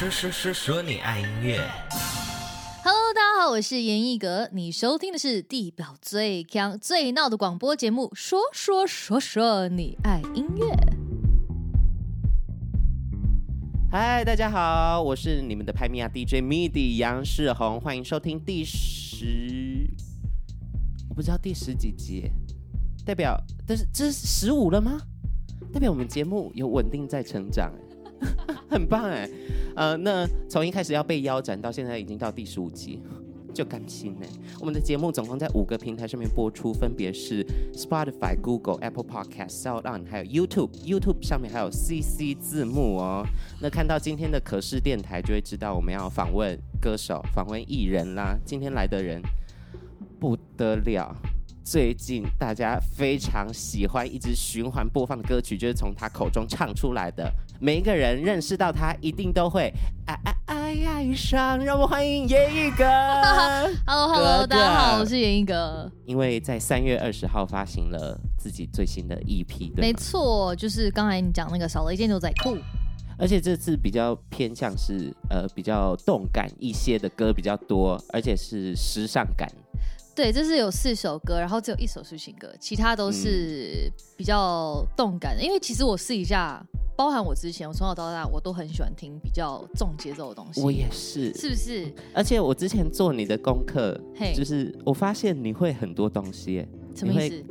说说说说你爱音乐。Hello，大家好，我是严艺格，你收听的是地表最强最闹的广播节目，说说说说你爱音乐。嗨，大家好，我是你们的拍米亚 DJ MIDI 杨世宏，欢迎收听第十，我不知道第十几集，代表，但是这是十五了吗？代表我们节目有稳定在成长，很棒哎，呃，那从一开始要被腰斩到现在已经到第十五集，就甘心呢。我们的节目总共在五个平台上面播出，分别是 Spotify、Google、Apple Podcast、SoundOn，还有 YouTube。YouTube 上面还有 CC 字幕哦。那看到今天的可视电台，就会知道我们要访问歌手、访问艺人啦。今天来的人不得了。最近大家非常喜欢一直循环播放的歌曲，就是从他口中唱出来的。每一个人认识到他，一定都会爱爱爱爱上。让我们欢迎严艺格。Hello Hello，大家好，我是严艺格。因为在三月二十号发行了自己最新的 EP，没错，就是刚才你讲那个少了一件牛仔裤。而且这次比较偏向是呃比较动感一些的歌比较多，而且是时尚感。对，这是有四首歌，然后只有一首抒情歌，其他都是比较动感的。嗯、因为其实我试一下，包含我之前，我从小到大我都很喜欢听比较重节奏的东西。我也是，是不是？而且我之前做你的功课就是我发现你会很多东西。什么意思？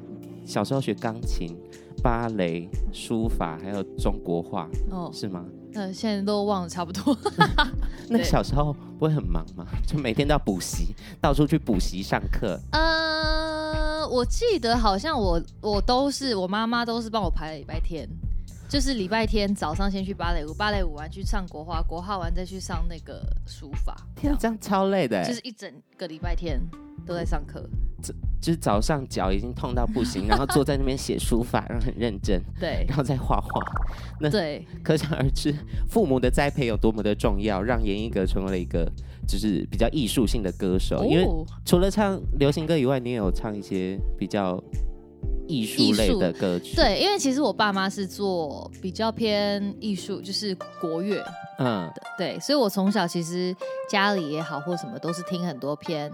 小时候学钢琴、芭蕾、书法，还有中国画，哦，是吗？呃，现在都忘了差不多。那个小时候不会很忙吗？就每天都要补习，到处去补习上课。呃，我记得好像我我都是我妈妈都是帮我排礼拜天，就是礼拜天早上先去芭蕾舞，芭蕾舞完去上国画，国画完再去上那个书法。天啊，这样超累的，就是一整个礼拜天都在上课。这就是早上脚已经痛到不行，然后坐在那边写书法，然后很认真，对，然后再画画。那对，可想而知，父母的栽培有多么的重要，让严艺格成为了一个就是比较艺术性的歌手。哦、因为除了唱流行歌以外，你也有唱一些比较艺术类的歌曲。对，因为其实我爸妈是做比较偏艺术，就是国乐。嗯，对，所以我从小其实家里也好或什么，都是听很多偏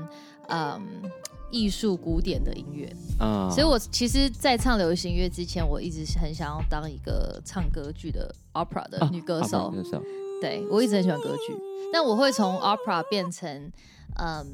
嗯。艺术古典的音乐啊，uh, 所以我其实，在唱流行乐之前，我一直很想要当一个唱歌剧的 opera 的女歌手。Uh, 歌手对，我一直很喜欢歌剧，但我会从 opera 变成嗯。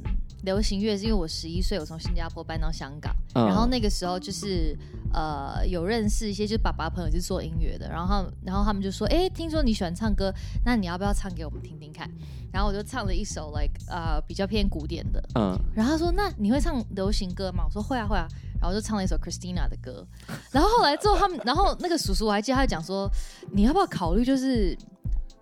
流行乐是因为我十一岁，我从新加坡搬到香港，嗯、然后那个时候就是呃有认识一些就是爸爸朋友是做音乐的，然后他们然后他们就说，哎，听说你喜欢唱歌，那你要不要唱给我们听听看？然后我就唱了一首 like 呃比较偏古典的，嗯，然后他说，那你会唱流行歌吗？我说会啊会啊，然后我就唱了一首 Christina 的歌，然后后来之后他们，然后那个叔叔我还记得他讲说，你要不要考虑就是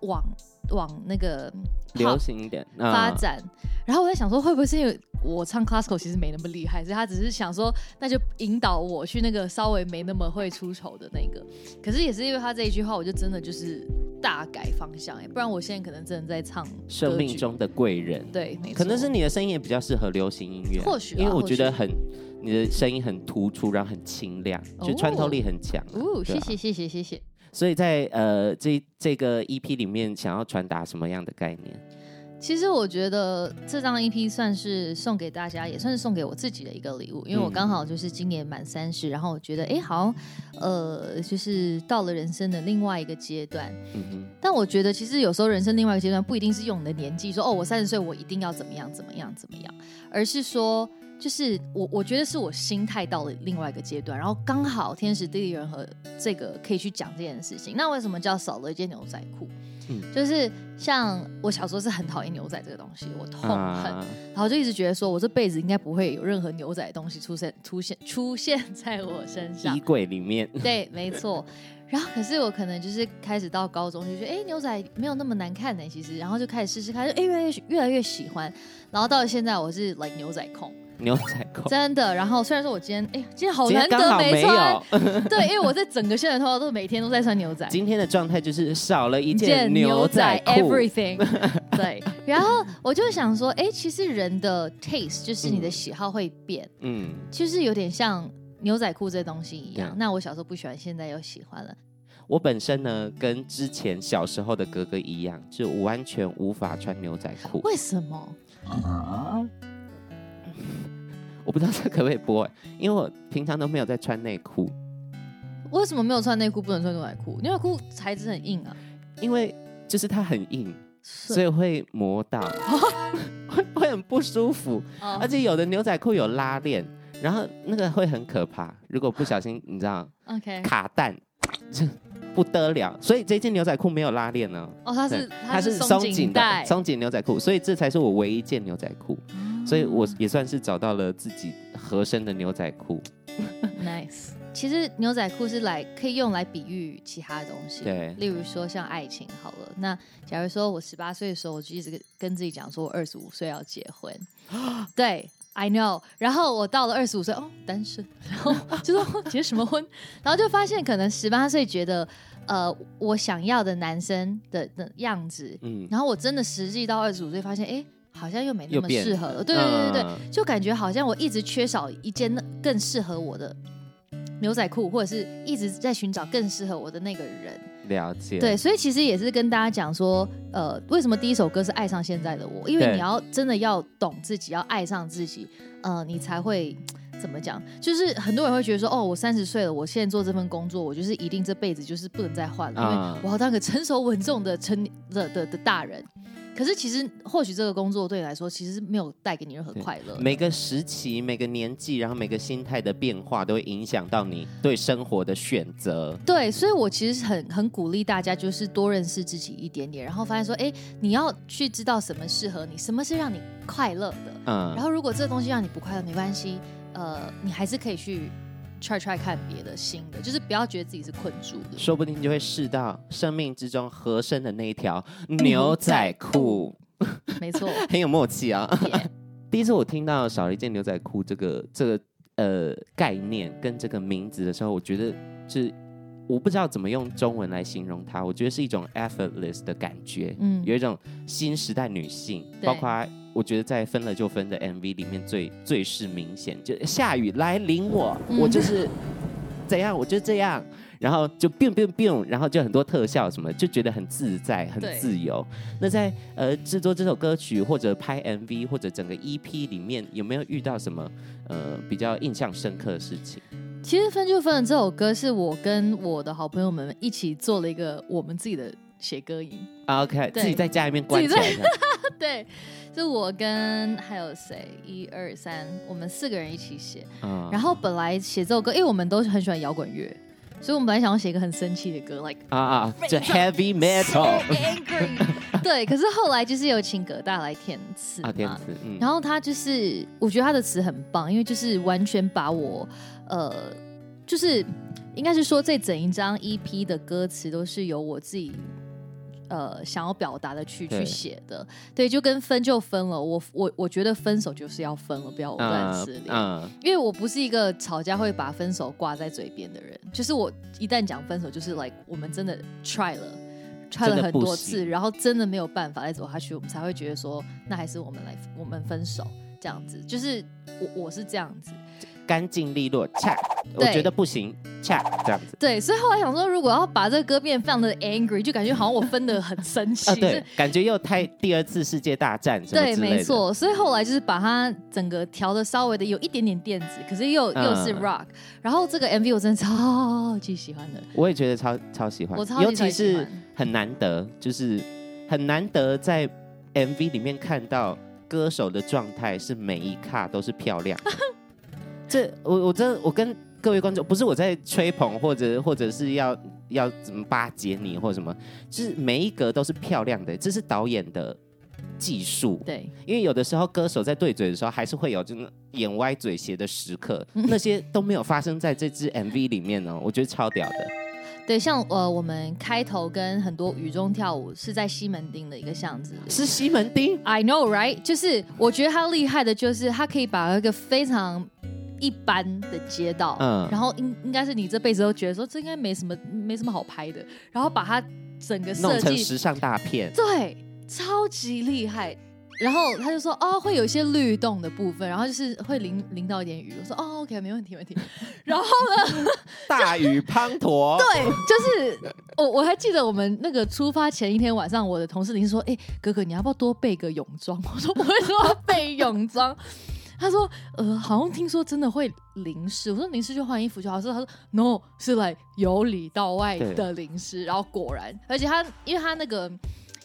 往。往那个流行一点发展，嗯、然后我在想说，会不会是因为我唱 classical 其实没那么厉害，所以他只是想说，那就引导我去那个稍微没那么会出丑的那个。可是也是因为他这一句话，我就真的就是大改方向哎，不然我现在可能真的在唱生命中的贵人。对，没错，可能是你的声音也比较适合流行音乐，或许、啊，因为我觉得很你的声音很突出，然后很清亮，就穿透力很强。哦，谢谢谢谢谢谢。所以在呃这这个 EP 里面，想要传达什么样的概念？其实我觉得这张 EP 算是送给大家，也算是送给我自己的一个礼物，因为我刚好就是今年满三十，然后我觉得哎，好像呃，就是到了人生的另外一个阶段。但我觉得其实有时候人生另外一个阶段不一定是用你的年纪说哦，我三十岁我一定要怎么样怎么样怎么样，而是说。就是我，我觉得是我心态到了另外一个阶段，然后刚好天时地利人和，这个可以去讲这件事情。那为什么叫少了一件牛仔裤？嗯，就是像我小时候是很讨厌牛仔这个东西，我痛恨，啊、然后就一直觉得说我这辈子应该不会有任何牛仔的东西出现，出现，出现在我身上。衣柜里面。对，没错。然后可是我可能就是开始到高中就觉得，哎，牛仔没有那么难看呢，其实，然后就开始试试看，就哎越来越越来越喜欢，然后到了现在我是 like 牛仔控。牛仔裤真的，然后虽然说我今天，哎，今天好难得没穿，没 对，因为我在整个现在的话都每天都在穿牛仔。今天的状态就是少了一件牛仔裤，everything。对，然后我就想说，哎，其实人的 taste 就是你的喜好会变，嗯，就是有点像牛仔裤这东西一样。嗯、那我小时候不喜欢，现在又喜欢了。我本身呢，跟之前小时候的哥哥一样，就完全无法穿牛仔裤。为什么？啊、我不知道这可不可以播，因为我平常都没有在穿内裤。为什么没有穿内裤不能穿牛仔裤？牛仔裤材质很硬啊。因为就是它很硬，所以会磨到，会会很不舒服。哦、而且有的牛仔裤有拉链，然后那个会很可怕。如果不小心，你知道，OK，卡蛋，不得了。所以这件牛仔裤没有拉链呢。哦，它是它是松紧的松紧牛仔裤，所以这才是我唯一一件牛仔裤。嗯、所以我也算是找到了自己合身的牛仔裤。Nice。其实牛仔裤是来可以用来比喻其他的东西，对，例如说像爱情好了。那假如说我十八岁的时候，我就一直跟自己讲说，我二十五岁要结婚。对，I know。然后我到了二十五岁，哦，单身，然后就说结什么婚？然后就发现可能十八岁觉得，呃，我想要的男生的的样子，嗯，然后我真的实际到二十五岁，发现，哎，好像又没那么适合了。对对对对，嗯、就感觉好像我一直缺少一件更适合我的。牛仔裤，或者是一直在寻找更适合我的那个人。了解。对，所以其实也是跟大家讲说，呃，为什么第一首歌是爱上现在的我？因为你要真的要懂自己，要爱上自己，呃，你才会怎么讲？就是很多人会觉得说，哦，我三十岁了，我现在做这份工作，我就是一定这辈子就是不能再换了，嗯、因为我要当个成熟稳重的成的的的大人。可是其实，或许这个工作对你来说，其实是没有带给你任何快乐。每个时期、每个年纪，然后每个心态的变化，都会影响到你对生活的选择。对，所以我其实很很鼓励大家，就是多认识自己一点点，然后发现说，哎，你要去知道什么适合你，什么是让你快乐的。嗯。然后，如果这个东西让你不快乐，没关系，呃，你还是可以去。Try try 看别的新的，就是不要觉得自己是困住的，说不定就会试到生命之中合身的那一条牛仔裤。没错，很有默契啊。第一次我听到少了一件牛仔裤这个这个呃概念跟这个名字的时候，我觉得是我不知道怎么用中文来形容它，我觉得是一种 effortless 的感觉，嗯，有一种新时代女性，包括。我觉得在分了就分的 MV 里面最最是明显，就下雨来淋我，我就是怎样，我就这样，然后就 biu biu biu，然后就很多特效什么，就觉得很自在，很自由。那在呃制作这首歌曲或者拍 MV 或者整个 EP 里面，有没有遇到什么呃比较印象深刻的事情？其实分就分了这首歌是我跟我的好朋友们一起做了一个我们自己的写歌营。OK，自己在家里面关起来。对。就我跟还有谁，一二三，我们四个人一起写。嗯，然后本来写这首歌，因为我们都很喜欢摇滚乐，所以我们本来想要写一个很生气的歌，like 啊啊，就 heavy metal。对，可是后来就是有请葛大来填词啊，填词。嗯，然后他就是，我觉得他的词很棒，因为就是完全把我，呃，就是应该是说这整一张 EP 的歌词都是由我自己。呃，想要表达的去去写的，对，就跟分就分了。我我我觉得分手就是要分了，不要藕断丝连。嗯，因为我不是一个吵架会把分手挂在嘴边的人，就是我一旦讲分手，就是 like 我们真的 try 了，try 了很多次，然后真的没有办法再走下去，我们才会觉得说，那还是我们来我们分手这样子。就是我我是这样子。干净利落，恰，我觉得不行，恰这样子。对，所以后来想说，如果要把这个歌变非常的 angry，就感觉好像我分得很生气。对，感觉又太第二次世界大战什么对，没错。所以后来就是把它整个调的稍微的有一点点电子，可是又又是 rock。然后这个 MV 我真的超级喜欢的。我也觉得超超喜欢，我超级。尤其是很难得，就是很难得在 MV 里面看到歌手的状态是每一卡都是漂亮的。这我我真的我跟各位观众不是我在吹捧或者或者是要要怎么巴结你或者什么，就是每一格都是漂亮的，这是导演的技术。对，因为有的时候歌手在对嘴的时候还是会有这种眼歪嘴斜的时刻，那些都没有发生在这支 MV 里面哦，我觉得超屌的。对，像呃我们开头跟很多雨中跳舞是在西门町的一个巷子，是西门町？I know right？就是我觉得他厉害的就是他可以把一个非常。一般的街道，嗯，然后应应该是你这辈子都觉得说这应该没什么没什么好拍的，然后把它整个设计弄成时尚大片，对，超级厉害。然后他就说哦，会有一些律动的部分，然后就是会淋淋到一点雨。我说哦，OK，没问题，没问题。然后呢，大雨滂沱。对，就是我我还记得我们那个出发前一天晚上，我的同事临时说，哎，哥哥，你要不要多备个泳装？我说我为什么要备泳装？他说呃，好像听说真的会淋湿。我说淋湿就换衣服就好。说他说 No，是来由里到外的淋湿。然后果然，而且他因为他那个。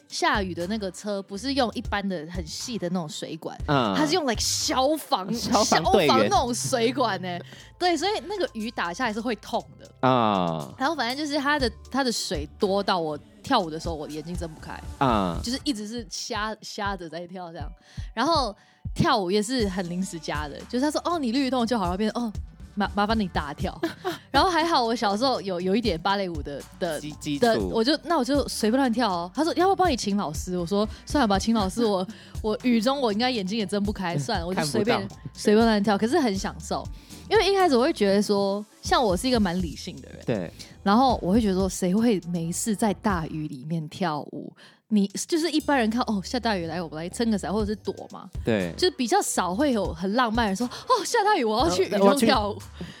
下雨的那个车不是用一般的很细的那种水管，嗯，它是用来、like、消防消防那种水管呢。对，所以那个雨打下来是会痛的啊。嗯、然后反正就是它的它的水多到我跳舞的时候我眼睛睁不开啊，嗯、就是一直是瞎瞎着在跳这样。然后跳舞也是很临时加的，就是他说哦你律动就好了，变成哦。麻麻烦你大跳，然后还好我小时候有有一点芭蕾舞的的的，我就那我就随便乱跳哦。他说要不要帮你请老师？我说算了吧，请老师我 我雨中我应该眼睛也睁不开，算了，我就随便随便乱跳。可是很享受，因为一开始我会觉得说，像我是一个蛮理性的人，对，然后我会觉得说，谁会没事在大雨里面跳舞？你就是一般人看哦，下大雨来，我们来撑个伞或者是躲嘛。对，就是比较少会有很浪漫的人说哦，下大雨我要去雨中跳舞，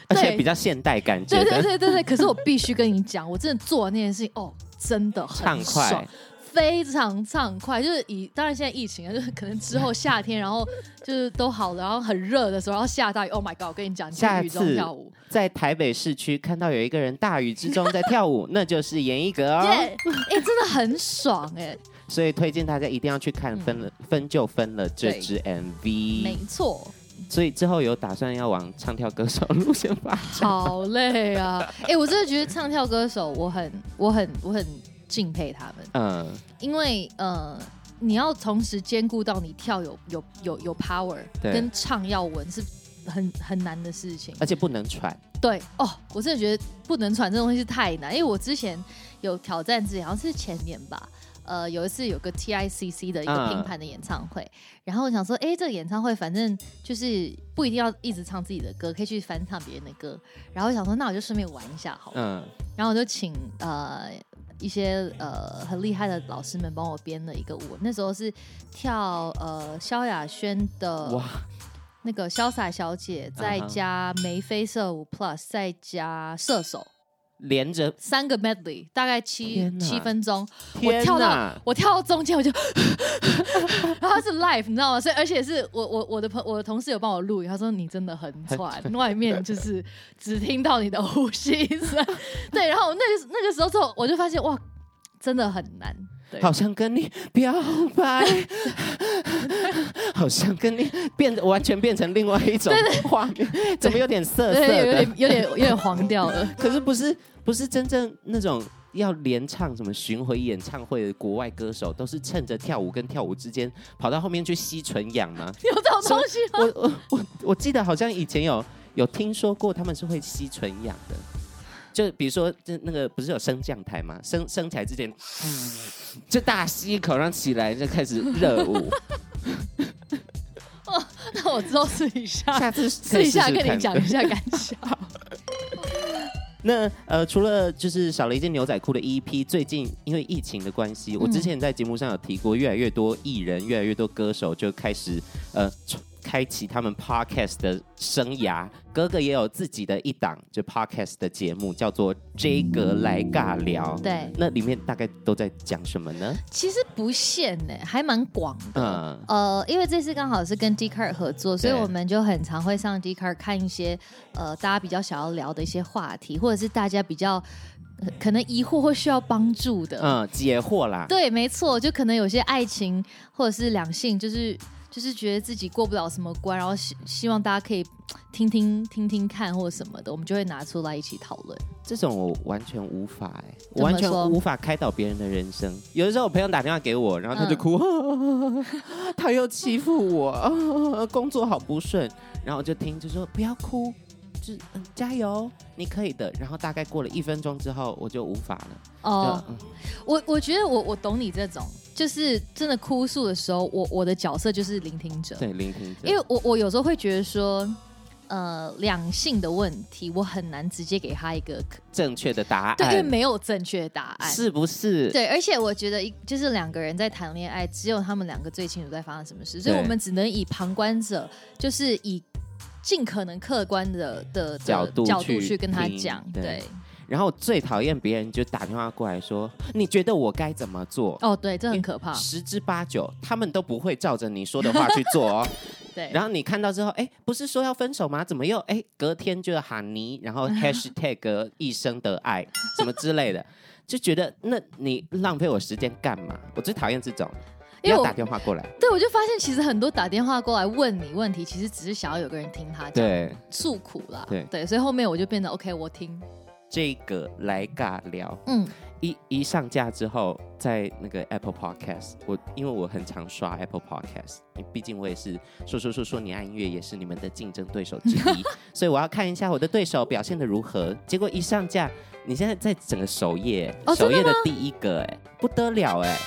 而且比较现代感觉。对对对对对，可是我必须跟你讲，我真的做那件事情哦，真的很爽。非常畅快，就是以当然现在疫情啊，就是可能之后夏天，然后就是都好了，然后很热的时候，然后下大雨，Oh my God！我跟你讲，你在雨中跳舞，在台北市区看到有一个人大雨之中在跳舞，那就是严艺格哦。哎、yeah, 欸，真的很爽哎、欸！所以推荐大家一定要去看分了、嗯、分就分了这支 MV，没错。所以之后有打算要往唱跳歌手路线发展？好累啊！哎、欸，我真的觉得唱跳歌手，我很、我很、我很。敬佩他们，嗯，因为呃，你要同时兼顾到你跳有有有有 power，跟唱要稳是很很难的事情，而且不能喘。对哦，我真的觉得不能喘这东西是太难，因为我之前有挑战自己，好像是前年吧，呃，有一次有个 TICC 的一个拼盘的演唱会，嗯、然后我想说，哎，这个演唱会反正就是不一定要一直唱自己的歌，可以去翻唱别人的歌，然后我想说，那我就顺便玩一下好了，嗯，然后我就请呃。一些呃很厉害的老师们帮我编了一个舞，那时候是跳呃萧亚轩的那个潇洒小姐，再加眉飞色舞 Plus，再加射手，连着三个 medley，大概七七分钟。我跳到我跳到中间我就，然后是 live，你知道吗？所以而且是我我我的朋我的同事有帮我录，他说你真的很喘，外面就是只听到你的呼吸声。对，然后那个那个时候之后我就发现哇，真的很难。对好像跟你表白，好像跟你变完全变成另外一种画面，怎么有点涩涩的，有点有点有点黄掉了。可是不是不是真正那种要连唱什么巡回演唱会的国外歌手，都是趁着跳舞跟跳舞之间跑到后面去吸纯氧吗？有这种东西吗？我我我我记得好像以前有有听说过他们是会吸纯氧的。就比如说，就那个不是有升降台吗？升升起来之前，就大吸一口，然后起来就开始热舞。哦，那我之后试一下，下次试一下跟你讲一下感想。那呃，除了就是少了一件牛仔裤的 EP，最近因为疫情的关系，我之前在节目上有提过，越来越多艺人，越来越多歌手就开始呃。开启他们 podcast 的生涯，哥哥也有自己的一档就 podcast 的节目，叫做 J 哥来尬聊。对，那里面大概都在讲什么呢？其实不限呢，还蛮广的。嗯，呃，因为这次刚好是跟 Dcard 合作，所以我们就很常会上 Dcard 看一些呃大家比较想要聊的一些话题，或者是大家比较、呃、可能疑惑或需要帮助的，嗯，解惑啦。对，没错，就可能有些爱情或者是两性，就是。就是觉得自己过不了什么关，然后希希望大家可以听听听听看或什么的，我们就会拿出来一起讨论。这种我完全无法哎，我完全无法开导别人的人生。有的时候我朋友打电话给我，然后他就哭，嗯、他又欺负我，工作好不顺，然后我就听就说不要哭，就嗯加油，你可以的。然后大概过了一分钟之后，我就无法了。哦，嗯、我我觉得我我懂你这种。就是真的哭诉的时候，我我的角色就是聆听者。对，聆听者。因为我我有时候会觉得说，呃两性的问题，我很难直接给他一个正确的答案，对，因为没有正确答案，是不是？对，而且我觉得一就是两个人在谈恋爱，只有他们两个最清楚在发生什么事，所以我们只能以旁观者，就是以尽可能客观的的，角度角度去跟他讲，对。对然后最讨厌别人就打电话过来说：“你觉得我该怎么做？”哦，对，这很可怕。十之八九，他们都不会照着你说的话去做哦。对。然后你看到之后，哎，不是说要分手吗？怎么又哎隔天就喊你，然后 hashtag 一生的爱什么之类的，就觉得那你浪费我时间干嘛？我最讨厌这种，要打电话过来。对，我就发现其实很多打电话过来问你问题，其实只是想要有个人听他讲诉苦啦。对对，所以后面我就变得 OK，我听。这个来尬聊，嗯，一一上架之后，在那个 Apple Podcast，我因为我很常刷 Apple Podcast，毕竟我也是说说说说你爱音乐，也是你们的竞争对手之一，所以我要看一下我的对手表现的如何。结果一上架，你现在在整个首页，哦、首页的第一个，哎，不得了，哎。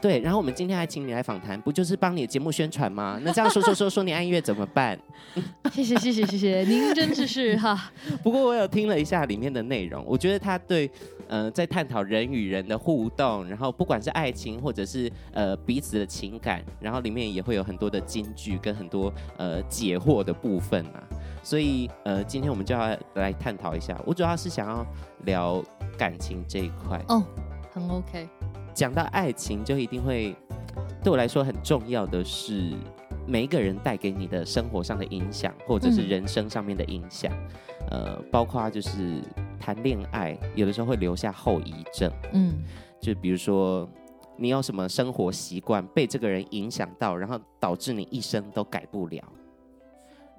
对，然后我们今天还请你来访谈，不就是帮你的节目宣传吗？那这样说说说说你爱音乐怎么办？谢谢谢谢谢谢，您真的是哈。不过我有听了一下里面的内容，我觉得他对呃在探讨人与人的互动，然后不管是爱情或者是呃彼此的情感，然后里面也会有很多的金句跟很多呃解惑的部分啊。所以呃今天我们就要来探讨一下，我主要是想要聊感情这一块哦，很 OK。讲到爱情，就一定会对我来说很重要的是每一个人带给你的生活上的影响，或者是人生上面的影响。嗯、呃，包括就是谈恋爱，有的时候会留下后遗症。嗯，就比如说你有什么生活习惯被这个人影响到，然后导致你一生都改不了。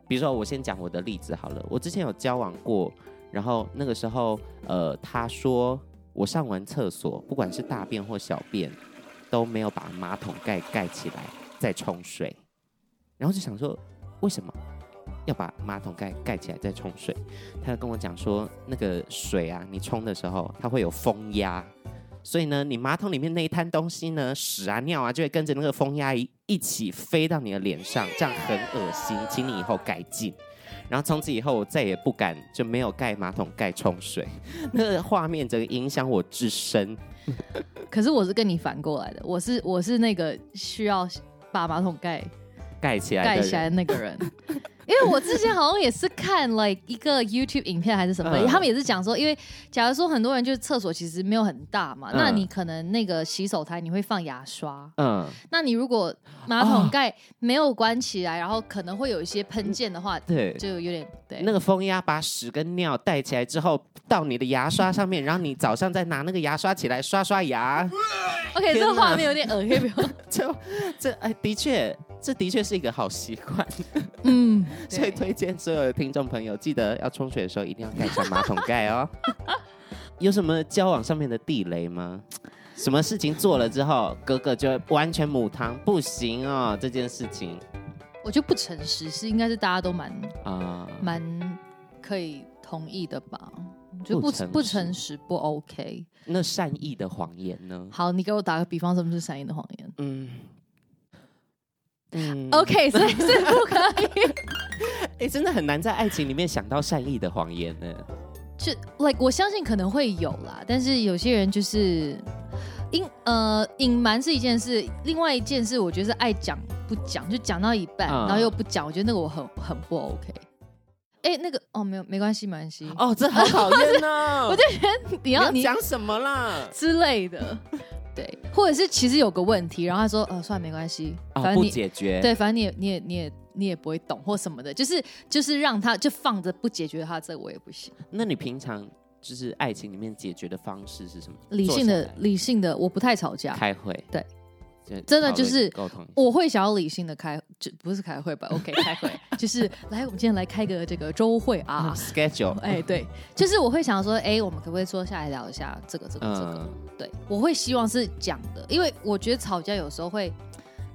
比如说，我先讲我的例子好了。我之前有交往过，然后那个时候，呃，他说。我上完厕所，不管是大便或小便，都没有把马桶盖盖起来再冲水，然后就想说，为什么要把马桶盖盖起来再冲水？他就跟我讲说，那个水啊，你冲的时候它会有风压，所以呢，你马桶里面那一滩东西呢，屎啊尿啊，就会跟着那个风压一一起飞到你的脸上，这样很恶心，请你以后改进。然后从此以后，我再也不敢就没有盖马桶盖冲水，那个画面整个影响我至深。可是我是跟你反过来的，我是我是那个需要把马桶盖盖起来盖起来的那个人。因为我之前好像也是看 like 一个 YouTube 影片还是什么，嗯、他们也是讲说，因为假如说很多人就是厕所其实没有很大嘛，嗯、那你可能那个洗手台你会放牙刷，嗯，那你如果马桶盖没有关起来，然后可能会有一些喷溅的话，对，就有点对。那个风压把屎跟尿带起来之后，到你的牙刷上面，然后你早上再拿那个牙刷起来刷刷牙。OK，这个画面有点恶心，就这哎，的确。这的确是一个好习惯，嗯，所以推荐所有的听众朋友，记得要冲水的时候一定要盖上马桶盖哦。有什么交往上面的地雷吗？什么事情做了之后，哥哥就完全母汤不行哦？这件事情，我觉得不诚实是应该是大家都蛮啊、呃、蛮可以同意的吧？就不不诚实不 OK。那善意的谎言呢？好，你给我打个比方，什么是善意的谎言？嗯。嗯，OK，所以是不可以。哎、欸，真的很难在爱情里面想到善意的谎言呢。就 like 我相信可能会有啦，但是有些人就是隐呃隐瞒是一件事，另外一件事我觉得是爱讲不讲，就讲到一半、嗯、然后又不讲，我觉得那个我很很不 OK。哎、欸，那个哦，没有没关系，没关系。哦，这好讨厌呢。我就觉得你要你讲什么啦之类的。对，或者是其实有个问题，然后他说，呃，算了，没关系，反正你、哦、不解决，对，反正你也你也你也你也不会懂或什么的，就是就是让他就放着不解决他，这个我也不行。那你平常就是爱情里面解决的方式是什么？理性的理性的，我不太吵架，开会，对。真的就是沟通，我会想要理性的开，就不是开会吧？OK，开会 就是来，我们今天来开个这个周会啊，schedule。哎，对，就是我会想说，哎，我们可不可以坐下来聊一下这个这个这个？对，我会希望是讲的，因为我觉得吵架有时候会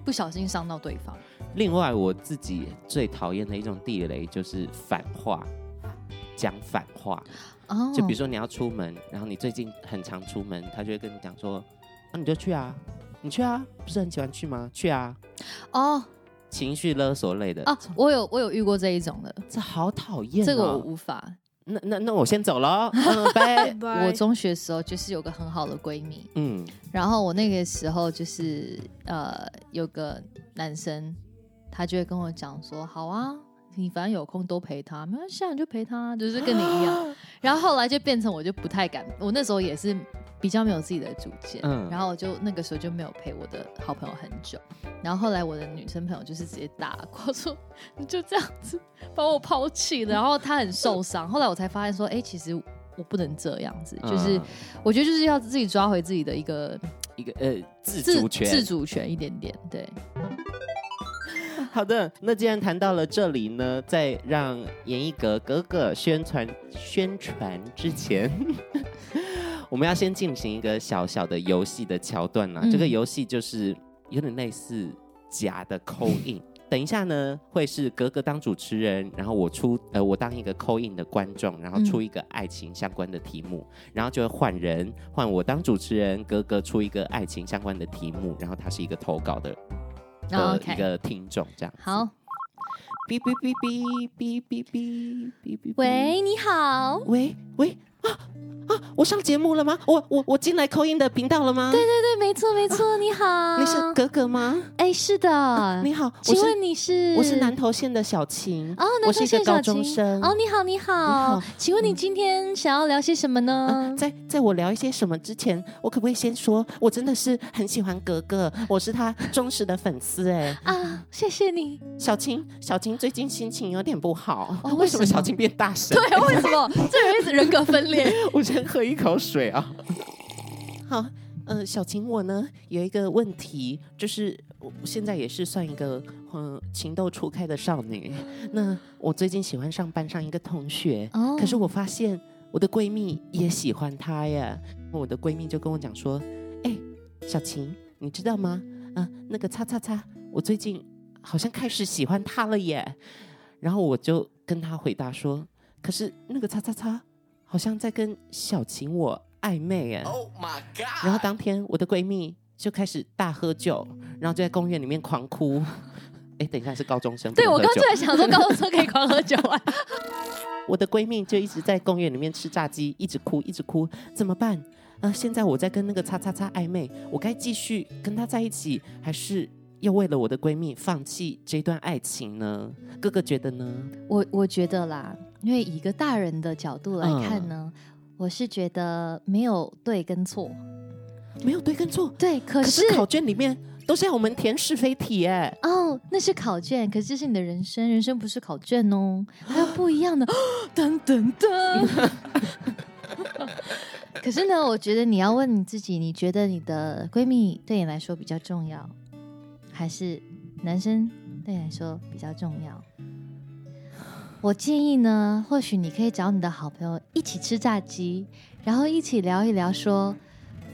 不小心伤到对方。另外，我自己最讨厌的一种地雷就是反话，讲反话。哦，就比如说你要出门，然后你最近很常出门，他就会跟你讲说，那你就去啊。你去啊，不是很喜欢去吗？去啊！哦，情绪勒索类的哦，我有我有遇过这一种的，这好讨厌、哦，这个我无法。那那那我先走了，拜拜。我中学的时候就是有个很好的闺蜜，嗯，然后我那个时候就是呃有个男生，他就会跟我讲说，好啊，你反正有空都陪他，没关系，你就陪他，就是跟你一样。然后后来就变成我就不太敢，我那时候也是。比较没有自己的主见，嗯，然后我就那个时候就没有陪我的好朋友很久，然后后来我的女生朋友就是直接打过说，你就这样子把我抛弃了，然后她很受伤。后来我才发现说，哎，其实我不能这样子，就是我觉得就是要自己抓回自己的一个一个呃自主权，自主权一点点，对。好的，那既然谈到了这里呢，在让严一格格格宣传宣传之前。我们要先进行一个小小的游戏的桥段呢、这个游戏就是有点类似假的 call in。等一下呢，会是格格当主持人，然后我出呃，我当一个 call in 的观众，然后出一个爱情相关的题目，嗯、然后就会换人，换我当主持人，格格出一个爱情相关的题目，然后他是一个投稿的的一个听众，这样。好。哔哔哔哔哔哔哔哔哔。喂，你好。喂喂啊。啊！我上节目了吗？我我我进来 call in 的频道了吗？对对对，没错没错。啊、你好，你是格格吗？哎，是的。啊、你好，请问你是？我是南投县的小晴。哦，南投县小晴。哦，你好你好。你好，请问你今天想要聊些什么呢？啊、在在我聊一些什么之前，我可不可以先说，我真的是很喜欢格格，我是他忠实的粉丝哎。啊，谢谢你。小晴，小晴最近心情有点不好。哦，为什么小晴变大声？对，为什么？这人一直人格分裂。我先喝一口水。啊，好，嗯、呃，小晴，我呢有一个问题，就是我现在也是算一个嗯情窦初开的少女。那我最近喜欢上班上一个同学，哦、可是我发现我的闺蜜也喜欢他呀。我的闺蜜就跟我讲说：“哎、欸，小晴，你知道吗？嗯、呃，那个叉叉叉，我最近好像开始喜欢他了耶。”然后我就跟她回答说：“可是那个叉叉叉好像在跟小晴我。”暧昧啊！Oh my God！然后当天我的闺蜜就开始大喝酒，然后就在公园里面狂哭。哎，等一下是高中生，对我刚才想说高中生可以狂喝酒啊。我的闺蜜就一直在公园里面吃炸鸡，一直哭，一直哭，怎么办？啊、呃，现在我在跟那个叉叉叉暧昧，我该继续跟他在一起，还是要为了我的闺蜜放弃这段爱情呢？哥哥觉得呢？我我觉得啦，因为以一个大人的角度来看呢。嗯我是觉得没有对跟错，没有对跟错，对，可是，可是考卷里面都是要我们填是非题，哎，哦，那是考卷，可是这是你的人生，人生不是考卷哦，还有不一样的，噔噔噔。可是呢，我觉得你要问你自己，你觉得你的闺蜜对你来说比较重要，还是男生对你来说比较重要？我建议呢，或许你可以找你的好朋友一起吃炸鸡，然后一起聊一聊，说，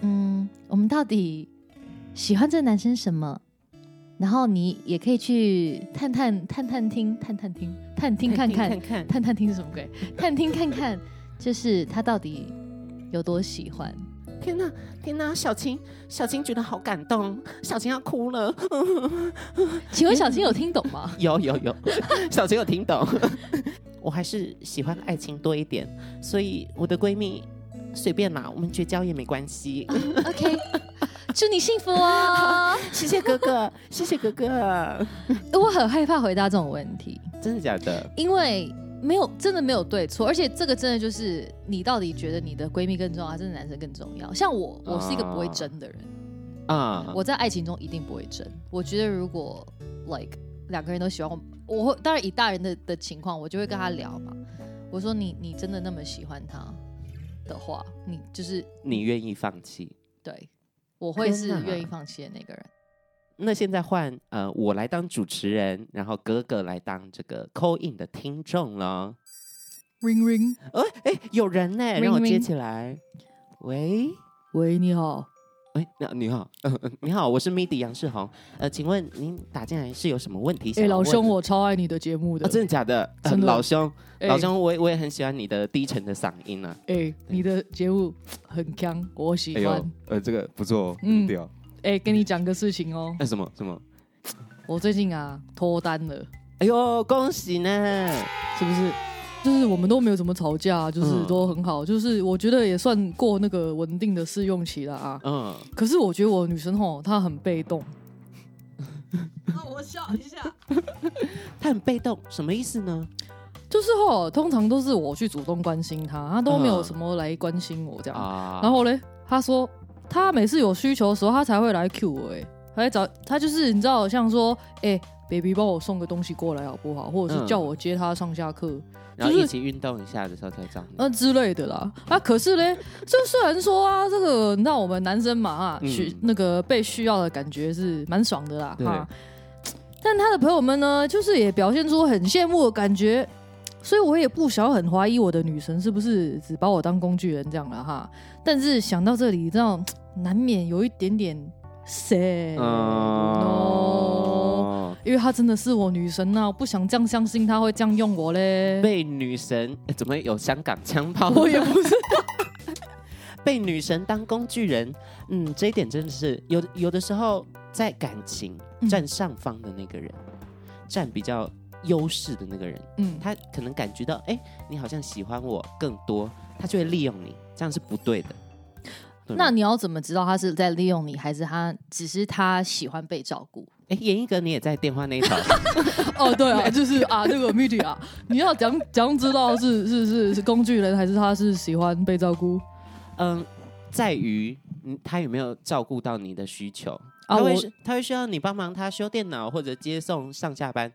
嗯，我们到底喜欢这个男生什么？然后你也可以去探探探探听探探听探听看看探探听是什么鬼？探听看看，就是他到底有多喜欢。天哪，天哪！小青，小青觉得好感动，小青要哭了。请问小青有听懂吗？有 有有，小青有听懂。我还是喜欢爱情多一点，所以我的闺蜜随便啦，我们绝交也没关系。Uh, OK，祝你幸福哦！谢谢哥哥，谢谢哥哥。我很害怕回答这种问题，真的假的？因为。没有，真的没有对错，而且这个真的就是你到底觉得你的闺蜜更重要，还是男生更重要？像我，我是一个不会争的人啊，我在爱情中一定不会争。我觉得如果 like 两个人都喜欢我，我会当然以大人的的情况，我就会跟他聊嘛。我说你你真的那么喜欢他的话，你就是你愿意放弃？对，我会是愿意放弃的那个人。那现在换呃我来当主持人，然后哥哥来当这个 call in 的听众了。Ring ring，哎哎，有人呢，让我接起来。喂喂，你好。哎，你好，你好，你好，我是 MIDI 杨世宏。呃，请问您打进来是有什么问题？哎，老兄，我超爱你的节目的。真的假的？老兄，老兄，我我也很喜欢你的低沉的嗓音呢。哎，你的节目很强，我喜欢。呃，这个不错，嗯，对啊。哎，跟你讲个事情哦。那什么什么？我最近啊脱单了，哎呦，恭喜呢！是不是？就是我们都没有怎么吵架，就是都很好，嗯、就是我觉得也算过那个稳定的试用期了啊。嗯。可是我觉得我女生吼，她很被动。那我笑一下。她很被动，什么意思呢？就是吼，通常都是我去主动关心她，她都没有什么来关心我这样。嗯、然后嘞，她说她每次有需求的时候，他才会来 Q 我，哎，他来找他就是你知道，像说，哎、欸，baby 帮我送个东西过来好不好？或者是叫我接他上下课。嗯然后一起运动一下的时候才这样，呃之类的啦。啊，可是呢，就虽然说啊，这个你知道我们男生嘛啊，需、嗯、那个被需要的感觉是蛮爽的啦，哈。但他的朋友们呢，就是也表现出很羡慕的感觉，所以我也不小很怀疑我的女神是不是只把我当工具人这样了哈。但是想到这里，这样难免有一点点 sad。因为她真的是我女神呐、啊，我不想这样相信她会这样用我嘞。被女神怎么有香港枪炮？我也不是 被女神当工具人。嗯，这一点真的是有有的时候在感情占上方的那个人，占、嗯、比较优势的那个人，嗯，他可能感觉到哎、欸，你好像喜欢我更多，他就会利用你，这样是不对的。那你要怎么知道他是在利用你，还是他只是他喜欢被照顾？哎，严一哥，你也在电话那一头。哦，对啊，就是啊，那个 media，你要讲讲知道是是是是工具人，还是他是喜欢被照顾？嗯，在于他有没有照顾到你的需求。啊，他会他会需要你帮忙他修电脑或者接送上下班。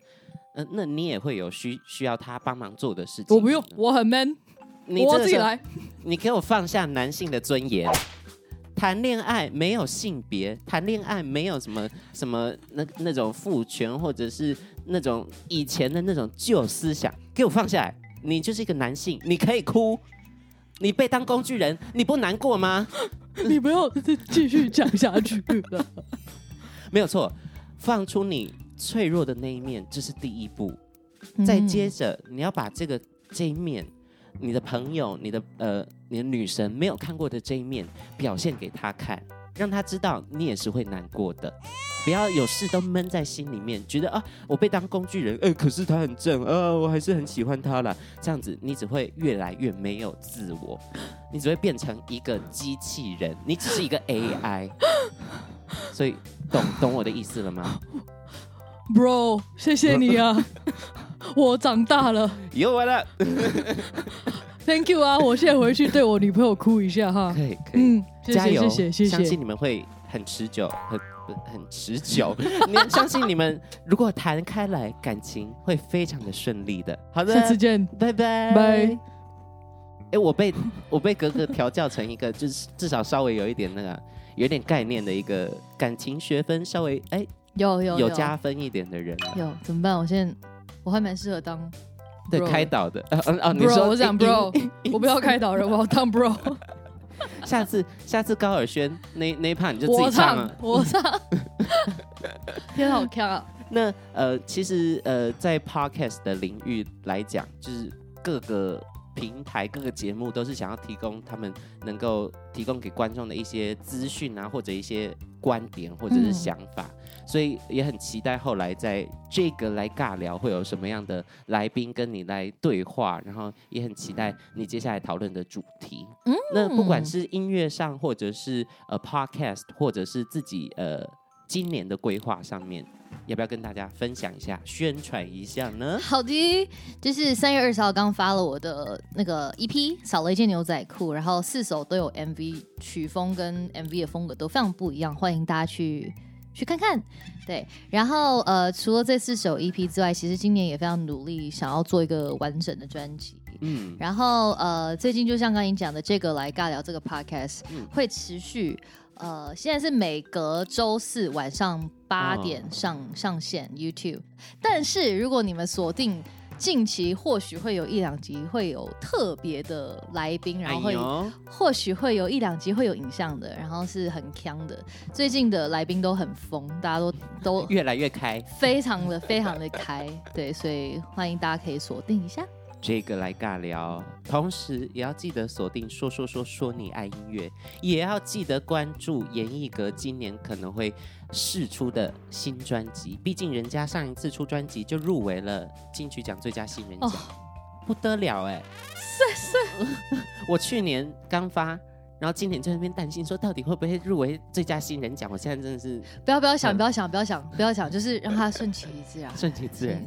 嗯，那你也会有需需要他帮忙做的事情。我不用，我很 man，你我自己来。你给我放下男性的尊严。谈恋爱没有性别，谈恋爱没有什么什么那那种父权，或者是那种以前的那种旧思想，给我放下来。你就是一个男性，你可以哭，你被当工具人，你不难过吗？你不要再继续讲下去了。没有错，放出你脆弱的那一面，这是第一步。再接着，你要把这个这一面。你的朋友，你的呃，你的女神没有看过的这一面，表现给他看，让他知道你也是会难过的。不要有事都闷在心里面，觉得啊，我被当工具人，哎、欸，可是他很正，啊，我还是很喜欢他啦。这样子，你只会越来越没有自我，你只会变成一个机器人，你只是一个 AI。所以，懂懂我的意思了吗？Bro，谢谢你啊。我长大了，又完了。Thank you 啊！我现在回去对我女朋友哭一下哈。可以，可以，嗯，加油，谢谢，谢谢，相信你们会很持久，很很持久。你们相信你们如果谈开来，感情会非常的顺利的。好的，下次见，拜拜，拜。哎、欸，我被我被格格调教成一个，就是至少稍微有一点那个有点概念的一个感情学分，稍微哎、欸、有有有加分一点的人。有怎么办？我现在。我还蛮适合当 bro，对开导的，哦、呃呃，你说我想 bro，我不要开导人，我要当 bro。下次下次高尔宣那那一趴你就自己唱了，我唱，天好看啊！那呃，其实呃，在 podcast 的领域来讲，就是各个。平台各个节目都是想要提供他们能够提供给观众的一些资讯啊，或者一些观点或者是想法，嗯、所以也很期待后来在这个来尬聊会有什么样的来宾跟你来对话，然后也很期待你接下来讨论的主题。嗯，那不管是音乐上，或者是呃 podcast，或者是自己呃今年的规划上面。要不要跟大家分享一下、宣传一下呢？好的，就是三月二十号刚发了我的那个 EP，少了一件牛仔裤，然后四首都有 MV，曲风跟 MV 的风格都非常不一样，欢迎大家去去看看。对，然后呃，除了这四首 EP 之外，其实今年也非常努力，想要做一个完整的专辑。嗯，然后呃，最近就像刚刚你讲的，这个来尬聊这个 Podcast、嗯、会持续。呃，现在是每隔周四晚上八点上、oh. 上线 YouTube，但是如果你们锁定近期，或许会有一两集会有特别的来宾，然后会、哎、或许会有一两集会有影像的，然后是很强的。最近的来宾都很疯，大家都都 越来越开，非常的非常的开，对，所以欢迎大家可以锁定一下。这个来尬聊，同时也要记得锁定说说说说你爱音乐，也要记得关注严艺格今年可能会试出的新专辑。毕竟人家上一次出专辑就入围了金曲奖最佳新人奖，哦、不得了哎！是是，我去年刚发，然后今年在那边担心说到底会不会入围最佳新人奖。我现在真的是不要不要想不要想不要想不要想，就是让它顺其自然，顺其自然。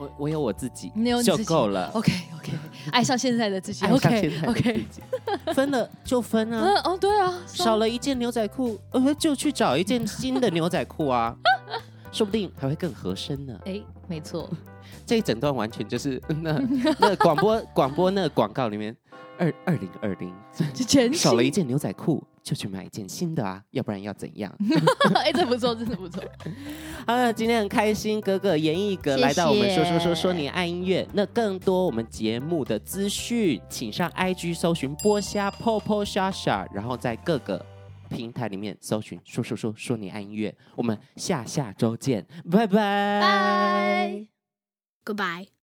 我我有我自己，你有你自己就够了。OK OK，爱上现在的自己。OK OK，分了就分啊。嗯哦，对啊，少了一件牛仔裤，呃，就去找一件新的牛仔裤啊，说不定还会更合身呢。哎，没错，这一整段完全就是那那广播广播那个广告里面。二二零二零，少了一件牛仔裤，就去买一件新的啊，要不然要怎样？哎，这不错，真的不错。好了，今天很开心，哥哥严艺格来到我们说说说说你爱音乐。那更多我们节目的资讯，请上 IG 搜寻波虾 Popo Shasha，然后在各个平台里面搜寻说说说说你爱音乐。我们下下周见，拜拜，拜，Goodbye。